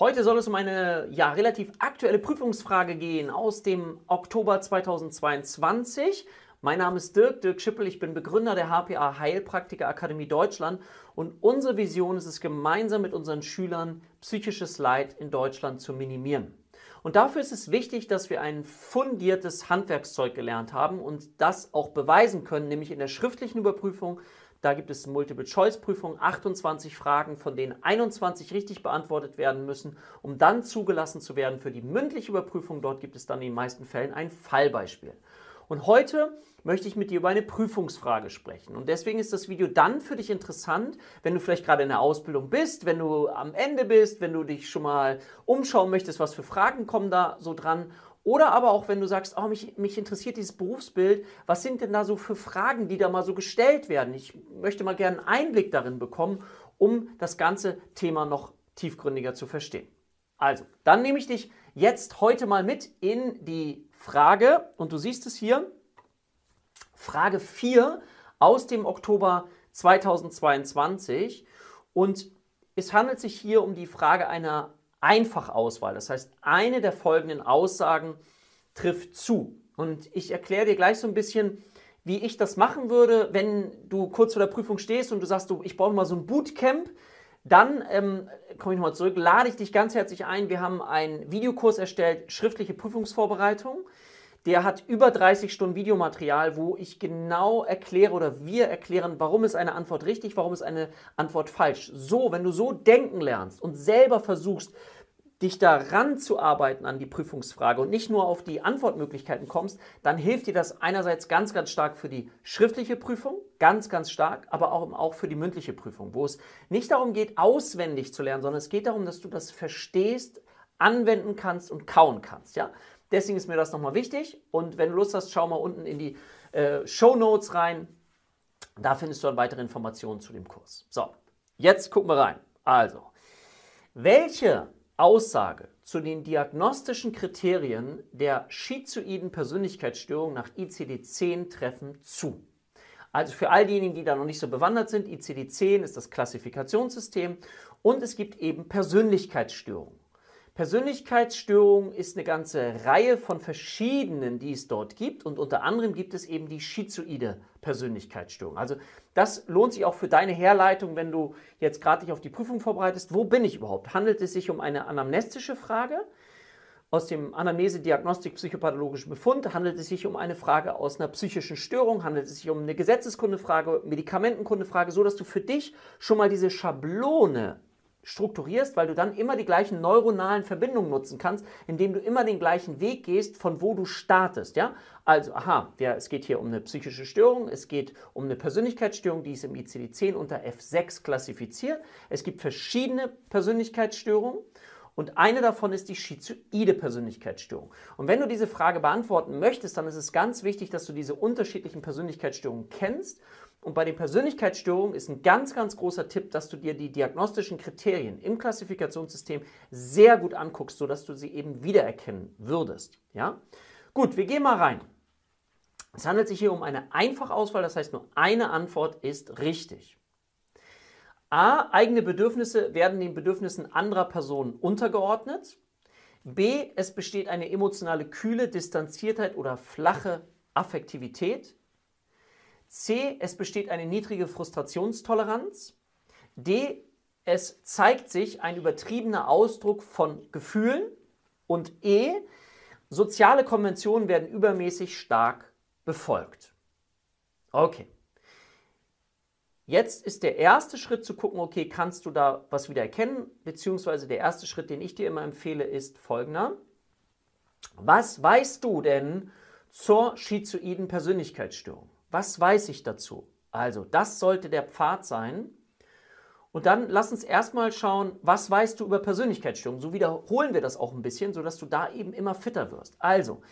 Heute soll es um eine ja, relativ aktuelle Prüfungsfrage gehen aus dem Oktober 2022. Mein Name ist Dirk, Dirk Schippel, ich bin Begründer der HPA Heilpraktiker Akademie Deutschland und unsere Vision ist es, gemeinsam mit unseren Schülern psychisches Leid in Deutschland zu minimieren. Und dafür ist es wichtig, dass wir ein fundiertes Handwerkszeug gelernt haben und das auch beweisen können, nämlich in der schriftlichen Überprüfung da gibt es Multiple-Choice-Prüfungen, 28 Fragen, von denen 21 richtig beantwortet werden müssen, um dann zugelassen zu werden für die mündliche Überprüfung. Dort gibt es dann in den meisten Fällen ein Fallbeispiel. Und heute möchte ich mit dir über eine Prüfungsfrage sprechen. Und deswegen ist das Video dann für dich interessant, wenn du vielleicht gerade in der Ausbildung bist, wenn du am Ende bist, wenn du dich schon mal umschauen möchtest, was für Fragen kommen da so dran oder aber auch, wenn du sagst, oh, mich, mich interessiert dieses Berufsbild, was sind denn da so für Fragen, die da mal so gestellt werden? Ich möchte mal gerne einen Einblick darin bekommen, um das ganze Thema noch tiefgründiger zu verstehen. Also, dann nehme ich dich jetzt heute mal mit in die Frage, und du siehst es hier, Frage 4 aus dem Oktober 2022. Und es handelt sich hier um die Frage einer Einfachauswahl. Das heißt, eine der folgenden Aussagen trifft zu. Und ich erkläre dir gleich so ein bisschen, wie ich das machen würde, wenn du kurz vor der Prüfung stehst und du sagst, du, ich brauche mal so ein Bootcamp. Dann ähm, komme ich nochmal zurück, lade ich dich ganz herzlich ein. Wir haben einen Videokurs erstellt, schriftliche Prüfungsvorbereitung. Der hat über 30 Stunden Videomaterial, wo ich genau erkläre oder wir erklären, warum ist eine Antwort richtig, warum ist eine Antwort falsch. So, wenn du so denken lernst und selber versuchst, dich daran zu arbeiten an die Prüfungsfrage und nicht nur auf die Antwortmöglichkeiten kommst, dann hilft dir das einerseits ganz, ganz stark für die schriftliche Prüfung, ganz, ganz stark, aber auch, auch für die mündliche Prüfung, wo es nicht darum geht, auswendig zu lernen, sondern es geht darum, dass du das verstehst, anwenden kannst und kauen kannst. Ja? Deswegen ist mir das nochmal wichtig. Und wenn du Lust hast, schau mal unten in die äh, Show Notes rein. Da findest du dann weitere Informationen zu dem Kurs. So, jetzt gucken wir rein. Also, welche Aussage zu den diagnostischen Kriterien der schizoiden Persönlichkeitsstörung nach ICD-10 treffen zu? Also für all diejenigen, die da noch nicht so bewandert sind, ICD-10 ist das Klassifikationssystem und es gibt eben Persönlichkeitsstörungen. Persönlichkeitsstörung ist eine ganze Reihe von verschiedenen, die es dort gibt. Und unter anderem gibt es eben die schizoide Persönlichkeitsstörung. Also das lohnt sich auch für deine Herleitung, wenn du jetzt gerade dich auf die Prüfung vorbereitest. Wo bin ich überhaupt? Handelt es sich um eine anamnestische Frage? Aus dem Anamnese-Diagnostik-psychopathologischen Befund handelt es sich um eine Frage aus einer psychischen Störung, handelt es sich um eine Gesetzeskundefrage, Medikamentenkundefrage, so dass du für dich schon mal diese Schablone strukturierst, weil du dann immer die gleichen neuronalen Verbindungen nutzen kannst, indem du immer den gleichen Weg gehst, von wo du startest. Ja? Also, aha, ja, es geht hier um eine psychische Störung, es geht um eine Persönlichkeitsstörung, die ist im ICD-10 unter F6 klassifiziert. Es gibt verschiedene Persönlichkeitsstörungen. Und eine davon ist die schizoide Persönlichkeitsstörung. Und wenn du diese Frage beantworten möchtest, dann ist es ganz wichtig, dass du diese unterschiedlichen Persönlichkeitsstörungen kennst und bei den Persönlichkeitsstörungen ist ein ganz, ganz großer Tipp, dass du dir die diagnostischen Kriterien im Klassifikationssystem sehr gut anguckst, sodass du sie eben wiedererkennen würdest. Ja? Gut, wir gehen mal rein. Es handelt sich hier um eine Einfachauswahl, das heißt nur eine Antwort ist richtig. A. Eigene Bedürfnisse werden den Bedürfnissen anderer Personen untergeordnet. B. Es besteht eine emotionale Kühle, Distanziertheit oder flache Affektivität. C. Es besteht eine niedrige Frustrationstoleranz. D. Es zeigt sich ein übertriebener Ausdruck von Gefühlen. Und E. Soziale Konventionen werden übermäßig stark befolgt. Okay. Jetzt ist der erste Schritt zu gucken, okay, kannst du da was wieder erkennen? Beziehungsweise der erste Schritt, den ich dir immer empfehle, ist folgender. Was weißt du denn zur schizoiden Persönlichkeitsstörung? Was weiß ich dazu? Also, das sollte der Pfad sein. Und dann lass uns erstmal schauen, was weißt du über Persönlichkeitsstörungen? So wiederholen wir das auch ein bisschen, sodass du da eben immer fitter wirst. Also,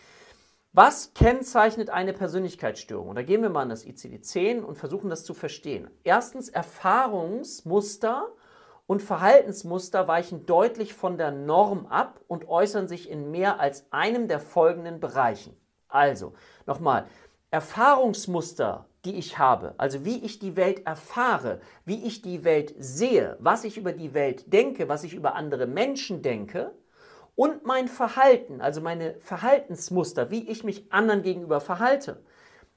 was kennzeichnet eine Persönlichkeitsstörung? Und da gehen wir mal an das ICD-10 und versuchen das zu verstehen. Erstens, Erfahrungsmuster und Verhaltensmuster weichen deutlich von der Norm ab und äußern sich in mehr als einem der folgenden Bereichen. Also, nochmal, Erfahrungsmuster die ich habe, also wie ich die Welt erfahre, wie ich die Welt sehe, was ich über die Welt denke, was ich über andere Menschen denke und mein Verhalten, also meine Verhaltensmuster, wie ich mich anderen gegenüber verhalte,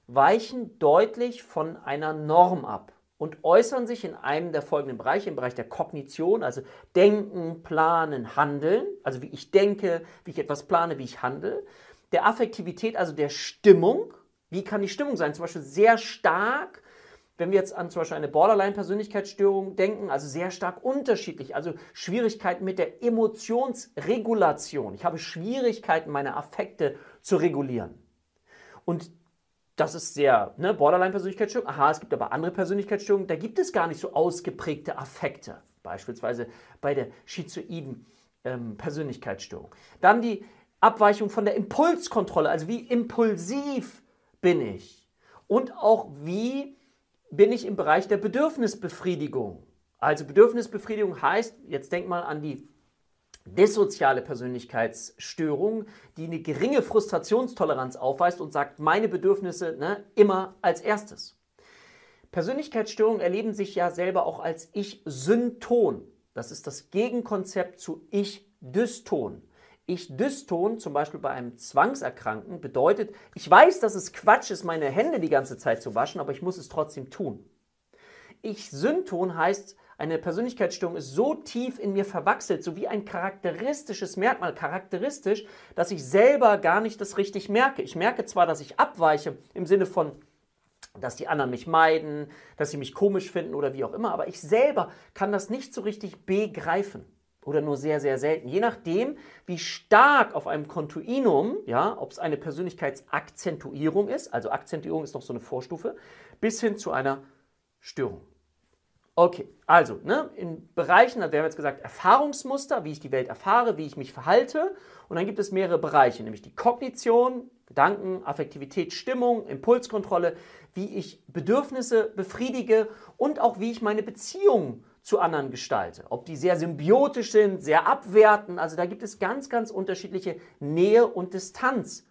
weichen deutlich von einer Norm ab und äußern sich in einem der folgenden Bereiche, im Bereich der Kognition, also Denken, Planen, Handeln, also wie ich denke, wie ich etwas plane, wie ich handle, der Affektivität, also der Stimmung, wie kann die Stimmung sein, zum Beispiel sehr stark, wenn wir jetzt an zum Beispiel eine Borderline-Persönlichkeitsstörung denken, also sehr stark unterschiedlich, also Schwierigkeiten mit der Emotionsregulation. Ich habe Schwierigkeiten, meine Affekte zu regulieren. Und das ist sehr, ne, Borderline-Persönlichkeitsstörung. Aha, es gibt aber andere Persönlichkeitsstörungen, da gibt es gar nicht so ausgeprägte Affekte. Beispielsweise bei der schizoiden ähm, Persönlichkeitsstörung. Dann die Abweichung von der Impulskontrolle, also wie impulsiv bin ich. Und auch wie bin ich im Bereich der Bedürfnisbefriedigung. Also Bedürfnisbefriedigung heißt, jetzt denk mal an die dissoziale Persönlichkeitsstörung, die eine geringe Frustrationstoleranz aufweist und sagt, meine Bedürfnisse ne, immer als erstes. Persönlichkeitsstörungen erleben sich ja selber auch als Ich-Synton. Das ist das Gegenkonzept zu Ich-Dyston. Ich-Dyston, zum Beispiel bei einem Zwangserkrankten, bedeutet, ich weiß, dass es Quatsch ist, meine Hände die ganze Zeit zu waschen, aber ich muss es trotzdem tun. Ich-Synton heißt, eine Persönlichkeitsstörung ist so tief in mir verwachselt, so wie ein charakteristisches Merkmal, charakteristisch, dass ich selber gar nicht das richtig merke. Ich merke zwar, dass ich abweiche im Sinne von, dass die anderen mich meiden, dass sie mich komisch finden oder wie auch immer, aber ich selber kann das nicht so richtig begreifen oder nur sehr, sehr selten. Je nachdem, wie stark auf einem Kontinuum, ja, ob es eine Persönlichkeitsakzentuierung ist, also Akzentuierung ist noch so eine Vorstufe, bis hin zu einer Störung. Okay, also ne, in Bereichen, da wir haben jetzt gesagt, Erfahrungsmuster, wie ich die Welt erfahre, wie ich mich verhalte. Und dann gibt es mehrere Bereiche, nämlich die Kognition, Gedanken, Affektivität, Stimmung, Impulskontrolle, wie ich Bedürfnisse befriedige und auch wie ich meine Beziehungen zu anderen gestalte. Ob die sehr symbiotisch sind, sehr abwerten. Also da gibt es ganz, ganz unterschiedliche Nähe und Distanz,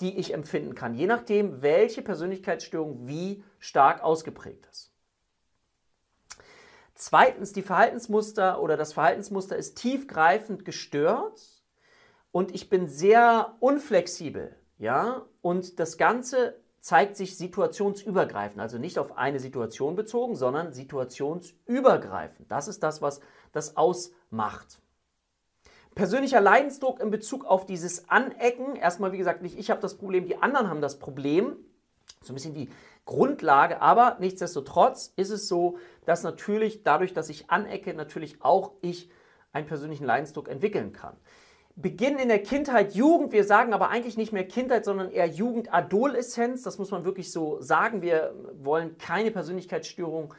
die ich empfinden kann, je nachdem, welche Persönlichkeitsstörung wie stark ausgeprägt ist. Zweitens, die Verhaltensmuster oder das Verhaltensmuster ist tiefgreifend gestört und ich bin sehr unflexibel. Ja? Und das Ganze zeigt sich situationsübergreifend, also nicht auf eine Situation bezogen, sondern situationsübergreifend. Das ist das, was das ausmacht. Persönlicher Leidensdruck in Bezug auf dieses Anecken. Erstmal, wie gesagt, nicht ich habe das Problem, die anderen haben das Problem. So ein bisschen die Grundlage, aber nichtsdestotrotz ist es so, dass natürlich dadurch, dass ich anecke, natürlich auch ich einen persönlichen Leidensdruck entwickeln kann. Beginn in der Kindheit, Jugend, wir sagen aber eigentlich nicht mehr Kindheit, sondern eher Jugend-Adoleszenz, das muss man wirklich so sagen. Wir wollen keine Persönlichkeitsstörung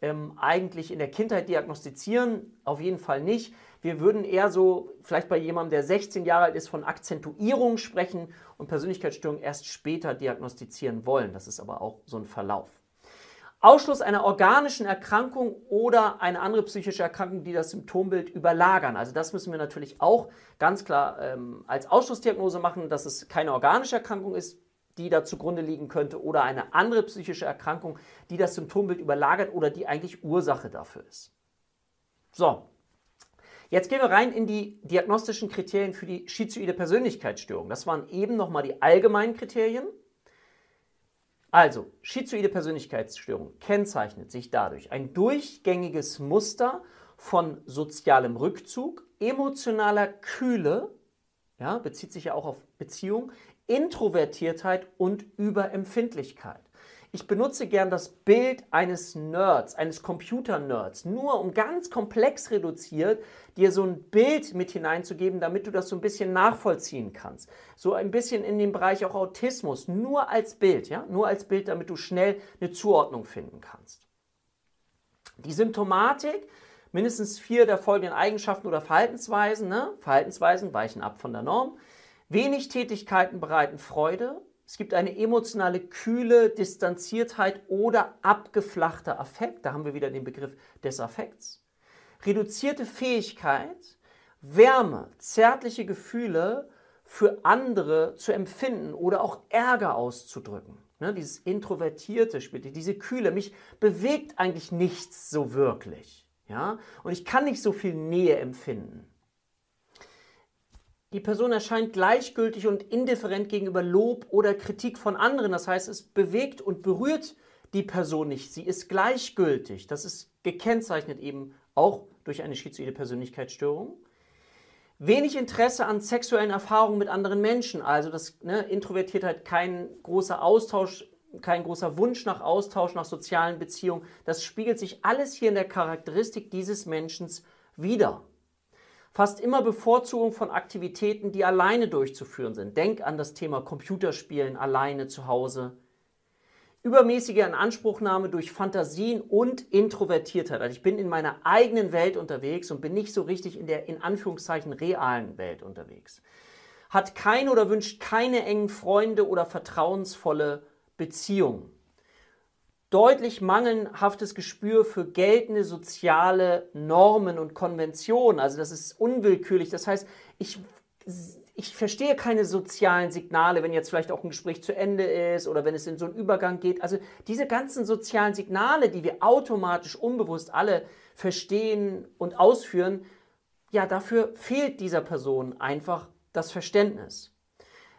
ähm, eigentlich in der Kindheit diagnostizieren, auf jeden Fall nicht. Wir würden eher so, vielleicht bei jemandem, der 16 Jahre alt ist, von Akzentuierung sprechen und Persönlichkeitsstörung erst später diagnostizieren wollen. Das ist aber auch so ein Verlauf. Ausschluss einer organischen Erkrankung oder eine andere psychische Erkrankung, die das Symptombild überlagern. Also das müssen wir natürlich auch ganz klar ähm, als Ausschlussdiagnose machen, dass es keine organische Erkrankung ist, die da zugrunde liegen könnte, oder eine andere psychische Erkrankung, die das Symptombild überlagert oder die eigentlich Ursache dafür ist. So, Jetzt gehen wir rein in die diagnostischen Kriterien für die schizoide Persönlichkeitsstörung. Das waren eben nochmal die allgemeinen Kriterien. Also, schizoide Persönlichkeitsstörung kennzeichnet sich dadurch ein durchgängiges Muster von sozialem Rückzug, emotionaler Kühle, ja, bezieht sich ja auch auf Beziehung, Introvertiertheit und Überempfindlichkeit. Ich benutze gern das Bild eines Nerds, eines Computer-Nerds, nur um ganz komplex reduziert dir so ein Bild mit hineinzugeben, damit du das so ein bisschen nachvollziehen kannst. So ein bisschen in dem Bereich auch Autismus, nur als Bild, ja, nur als Bild, damit du schnell eine Zuordnung finden kannst. Die Symptomatik, mindestens vier der folgenden Eigenschaften oder Verhaltensweisen, ne? Verhaltensweisen weichen ab von der Norm. Wenig Tätigkeiten bereiten Freude, es gibt eine emotionale Kühle, Distanziertheit oder abgeflachter Affekt. Da haben wir wieder den Begriff des Affekts. Reduzierte Fähigkeit, Wärme, zärtliche Gefühle für andere zu empfinden oder auch Ärger auszudrücken. ne, dieses introvertierte Spiel, diese Kühle, mich bewegt eigentlich nichts so wirklich. Ja? Und ich kann nicht so viel Nähe empfinden. Die Person erscheint gleichgültig und indifferent gegenüber Lob oder Kritik von anderen. Das heißt, es bewegt und berührt die Person nicht. Sie ist gleichgültig. Das ist gekennzeichnet eben auch durch eine schizoide Persönlichkeitsstörung. Wenig Interesse an sexuellen Erfahrungen mit anderen Menschen. Also das ne, Introvertiertheit, kein großer Austausch, kein großer Wunsch nach Austausch, nach sozialen Beziehungen. Das spiegelt sich alles hier in der Charakteristik dieses Menschen wieder. Fast immer Bevorzugung von Aktivitäten, die alleine durchzuführen sind. Denk an das Thema Computerspielen alleine zu Hause übermäßige Anspruchnahme durch Fantasien und Introvertiertheit. Also ich bin in meiner eigenen Welt unterwegs und bin nicht so richtig in der in Anführungszeichen realen Welt unterwegs. Hat keine oder wünscht keine engen Freunde oder vertrauensvolle Beziehungen. Deutlich mangelhaftes Gespür für geltende soziale Normen und Konventionen. Also das ist unwillkürlich. Das heißt, ich ich verstehe keine sozialen Signale, wenn jetzt vielleicht auch ein Gespräch zu Ende ist oder wenn es in so einen Übergang geht. Also diese ganzen sozialen Signale, die wir automatisch unbewusst alle verstehen und ausführen, ja, dafür fehlt dieser Person einfach das Verständnis.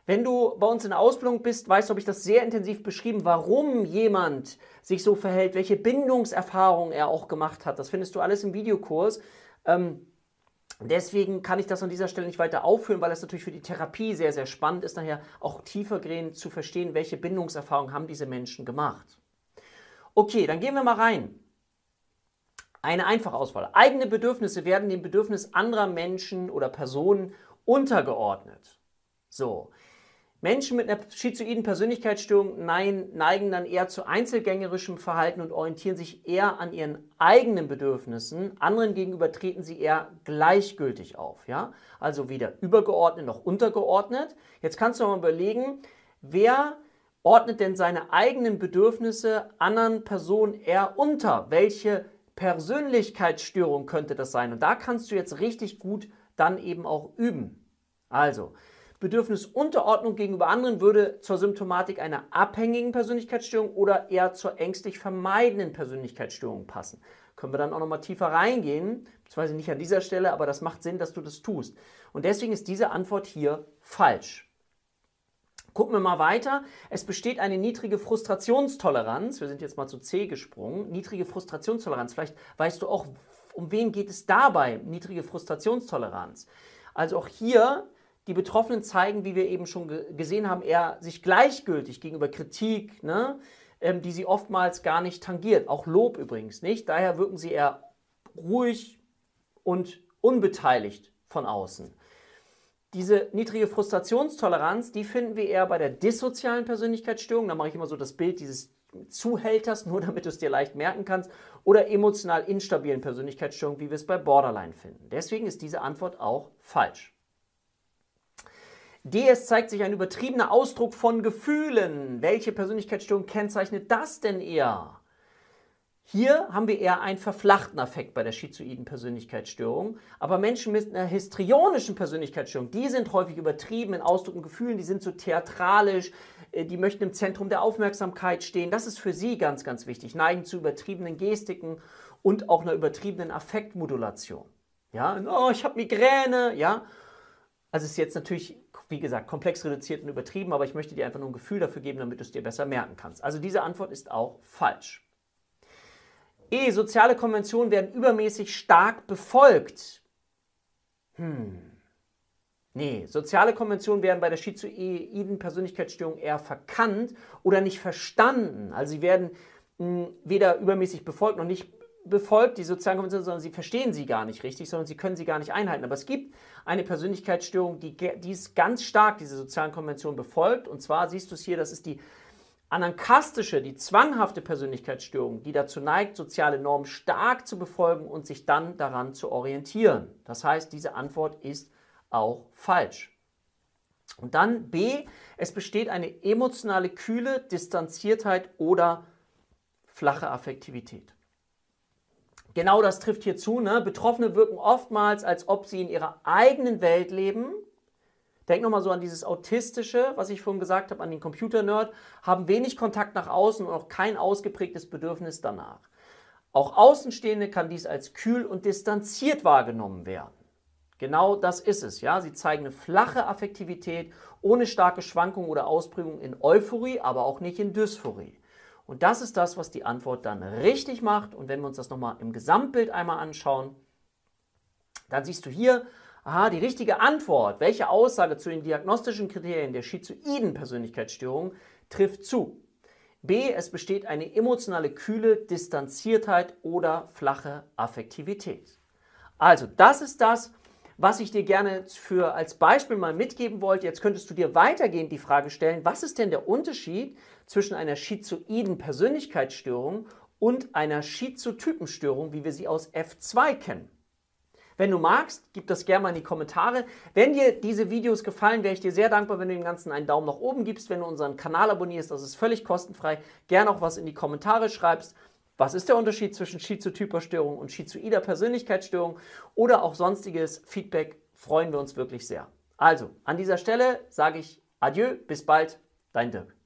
Wenn du bei uns in der Ausbildung bist, weißt du, habe ich das sehr intensiv beschrieben, warum jemand sich so verhält, welche Bindungserfahrungen er auch gemacht hat. Das findest du alles im Videokurs. Ähm, Deswegen kann ich das an dieser Stelle nicht weiter aufführen, weil es natürlich für die Therapie sehr, sehr spannend ist, nachher auch tiefergehend zu verstehen, welche Bindungserfahrungen haben diese Menschen gemacht. Okay, dann gehen wir mal rein. Eine einfache Auswahl. Eigene Bedürfnisse werden dem Bedürfnis anderer Menschen oder Personen untergeordnet. So, Menschen mit einer schizoiden Persönlichkeitsstörung neigen dann eher zu einzelgängerischem Verhalten und orientieren sich eher an ihren eigenen Bedürfnissen. Anderen gegenüber treten sie eher gleichgültig auf. Ja? Also weder übergeordnet noch untergeordnet. Jetzt kannst du mal überlegen, wer ordnet denn seine eigenen Bedürfnisse anderen Personen eher unter? Welche Persönlichkeitsstörung könnte das sein? Und da kannst du jetzt richtig gut dann eben auch üben. Also, Bedürfnisunterordnung gegenüber anderen würde zur Symptomatik einer abhängigen Persönlichkeitsstörung oder eher zur ängstlich vermeidenden Persönlichkeitsstörung passen. Können wir dann auch nochmal tiefer reingehen, beziehungsweise nicht an dieser Stelle, aber das macht Sinn, dass du das tust. Und deswegen ist diese Antwort hier falsch. Gucken wir mal weiter. Es besteht eine niedrige Frustrationstoleranz. Wir sind jetzt mal zu C gesprungen. Niedrige Frustrationstoleranz. Vielleicht weißt du auch, um wen geht es dabei? Niedrige Frustrationstoleranz. Also auch hier die Betroffenen zeigen, wie wir eben schon gesehen haben, eher sich gleichgültig gegenüber Kritik, ne, ähm, die sie oftmals gar nicht tangiert. Auch Lob übrigens nicht. Daher wirken sie eher ruhig und unbeteiligt von außen. Diese niedrige Frustrationstoleranz, die finden wir eher bei der dissozialen Persönlichkeitsstörung. Da mache ich immer so das Bild dieses Zuhälters, nur damit du es dir leicht merken kannst, oder emotional instabilen Persönlichkeitsstörung, wie wir es bei Borderline finden. Deswegen ist diese Antwort auch falsch. DS zeigt sich ein übertriebener Ausdruck von Gefühlen. Welche Persönlichkeitsstörung kennzeichnet das denn eher? Hier haben wir eher einen verflachten Affekt bei der schizoiden Persönlichkeitsstörung. Aber Menschen mit einer histrionischen Persönlichkeitsstörung, die sind häufig übertrieben in Ausdruck und Gefühlen, die sind so theatralisch, äh, die möchten im Zentrum der Aufmerksamkeit stehen. Das ist für sie ganz, ganz wichtig. Neigen zu übertriebenen Gestiken und auch einer übertriebenen Affektmodulation. Ja, oh, ich habe Migräne, ja. Also es ist jetzt natürlich wie gesagt, komplex reduziert und übertrieben, aber ich möchte dir einfach nur ein Gefühl dafür geben, damit du es dir besser merken kannst. Also diese Antwort ist auch falsch. E. Soziale Konventionen werden übermäßig stark befolgt. Hm. Nee, soziale Konventionen werden bei der schizoiden Persönlichkeitsstörung eher verkannt oder nicht verstanden. Also sie werden mh, hm, weder übermäßig befolgt noch nicht befolgt, die sozialen Konventionen, sondern sie verstehen sie gar nicht richtig, sondern sie können sie gar nicht einhalten. Aber es gibt eine Persönlichkeitsstörung, die dies ganz stark, diese sozialen Konventionen befolgt. Und zwar siehst du es hier, das ist die anankastische, die zwanghafte Persönlichkeitsstörung, die dazu neigt, soziale Normen stark zu befolgen und sich dann daran zu orientieren. Das heißt, diese Antwort ist auch falsch. Und dann B, es besteht eine emotionale Kühle, Distanziertheit oder flache Affektivität. Genau das trifft hier zu. Ne? Betroffene wirken oftmals, als ob sie in ihrer eigenen Welt leben. Denk nochmal so an dieses Autistische, was ich vorhin gesagt habe, an den Computer-Nerd, haben wenig Kontakt nach außen und auch kein ausgeprägtes Bedürfnis danach. Auch Außenstehende kann dies als kühl und distanziert wahrgenommen werden. Genau das ist es, ja. Sie zeigen eine flache Affektivität ohne starke Schwankungen oder Ausprägungen in Euphorie, aber auch nicht in Dysphorie. Und das ist das, was die Antwort dann richtig macht. Und wenn wir uns das nochmal im Gesamtbild einmal anschauen, dann siehst du hier, aha, die richtige Antwort, welche Aussage zu den diagnostischen Kriterien der schizoiden Persönlichkeitsstörung trifft zu. B, es besteht eine emotionale Kühle, Distanziertheit oder flache Affektivität. Also, das ist das, was ich dir gerne für als Beispiel mal mitgeben wollte. Jetzt könntest du dir weitergehend die Frage stellen, was ist denn der Unterschied zwischen einer schizoiden Persönlichkeitsstörung und einer Schizotypenstörung, wie wir sie aus F2 kennen? Wenn du magst, gib das gerne mal in die Kommentare. Wenn dir diese Videos gefallen, wäre ich dir sehr dankbar, wenn du dem Ganzen einen Daumen nach oben gibst, wenn du unseren Kanal abonnierst, das ist völlig kostenfrei. Gerne auch was in die Kommentare schreibst. Was ist der Unterschied zwischen schizotyper Störung und schizoider Persönlichkeitsstörung oder auch sonstiges Feedback? Freuen wir uns wirklich sehr. Also, an dieser Stelle sage ich Adieu, bis bald, dein Dirk.